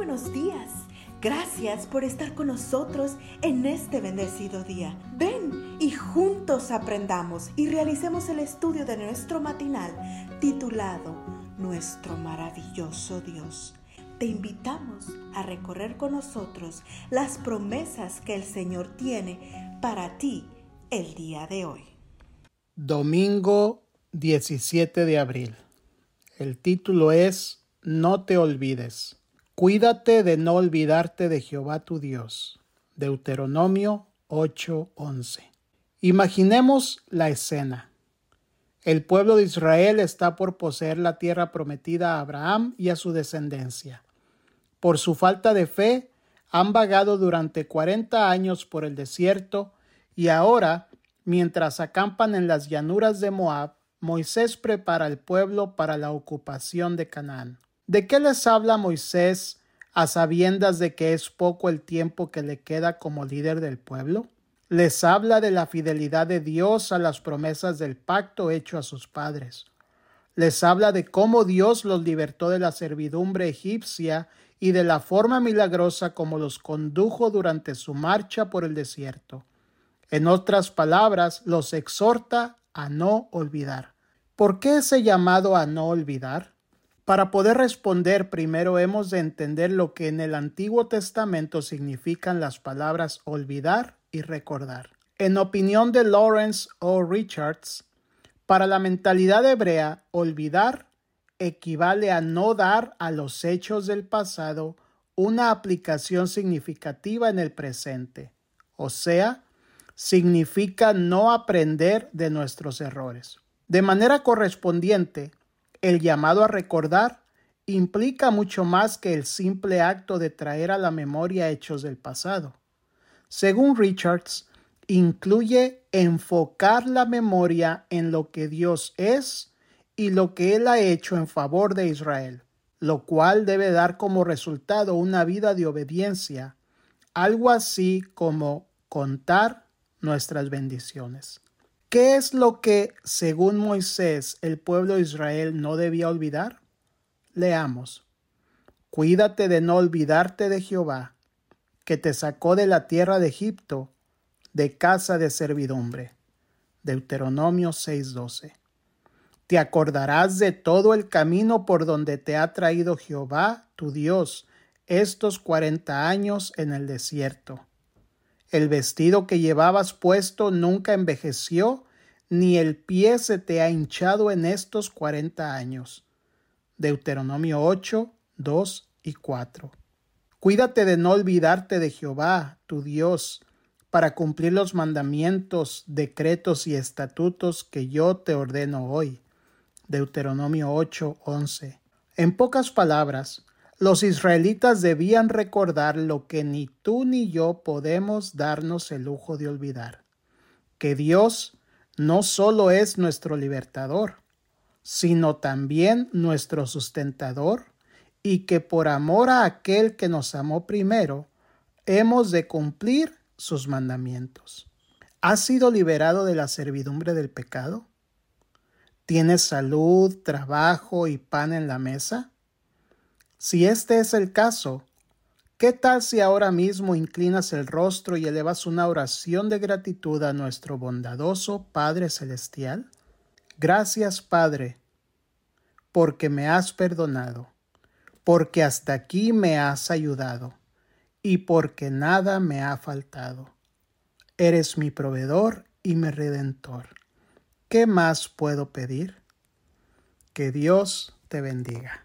buenos días. Gracias por estar con nosotros en este bendecido día. Ven y juntos aprendamos y realicemos el estudio de nuestro matinal titulado Nuestro maravilloso Dios. Te invitamos a recorrer con nosotros las promesas que el Señor tiene para ti el día de hoy. Domingo 17 de abril. El título es No te olvides. Cuídate de no olvidarte de Jehová tu Dios. Deuteronomio 8:11. Imaginemos la escena. El pueblo de Israel está por poseer la tierra prometida a Abraham y a su descendencia. Por su falta de fe, han vagado durante cuarenta años por el desierto y ahora, mientras acampan en las llanuras de Moab, Moisés prepara al pueblo para la ocupación de Canaán. ¿De qué les habla Moisés a sabiendas de que es poco el tiempo que le queda como líder del pueblo? Les habla de la fidelidad de Dios a las promesas del pacto hecho a sus padres. Les habla de cómo Dios los libertó de la servidumbre egipcia y de la forma milagrosa como los condujo durante su marcha por el desierto. En otras palabras, los exhorta a no olvidar. ¿Por qué ese llamado a no olvidar? Para poder responder, primero hemos de entender lo que en el Antiguo Testamento significan las palabras olvidar y recordar. En opinión de Lawrence O. Richards, para la mentalidad hebrea, olvidar equivale a no dar a los hechos del pasado una aplicación significativa en el presente, o sea, significa no aprender de nuestros errores. De manera correspondiente, el llamado a recordar implica mucho más que el simple acto de traer a la memoria hechos del pasado. Según Richards, incluye enfocar la memoria en lo que Dios es y lo que Él ha hecho en favor de Israel, lo cual debe dar como resultado una vida de obediencia, algo así como contar nuestras bendiciones. ¿Qué es lo que, según Moisés, el pueblo de Israel no debía olvidar? Leamos. Cuídate de no olvidarte de Jehová, que te sacó de la tierra de Egipto, de casa de servidumbre. Deuteronomio 6:12. Te acordarás de todo el camino por donde te ha traído Jehová, tu Dios, estos cuarenta años en el desierto el vestido que llevabas puesto nunca envejeció, ni el pie se te ha hinchado en estos cuarenta años. Deuteronomio 8, 2 y 4. Cuídate de no olvidarte de Jehová, tu Dios, para cumplir los mandamientos, decretos y estatutos que yo te ordeno hoy. Deuteronomio 8, 11. En pocas palabras, los israelitas debían recordar lo que ni tú ni yo podemos darnos el lujo de olvidar, que Dios no solo es nuestro libertador, sino también nuestro sustentador, y que por amor a aquel que nos amó primero, hemos de cumplir sus mandamientos. ¿Has sido liberado de la servidumbre del pecado? ¿Tienes salud, trabajo y pan en la mesa? Si este es el caso, ¿qué tal si ahora mismo inclinas el rostro y elevas una oración de gratitud a nuestro bondadoso Padre Celestial? Gracias, Padre, porque me has perdonado, porque hasta aquí me has ayudado y porque nada me ha faltado. Eres mi proveedor y mi redentor. ¿Qué más puedo pedir? Que Dios te bendiga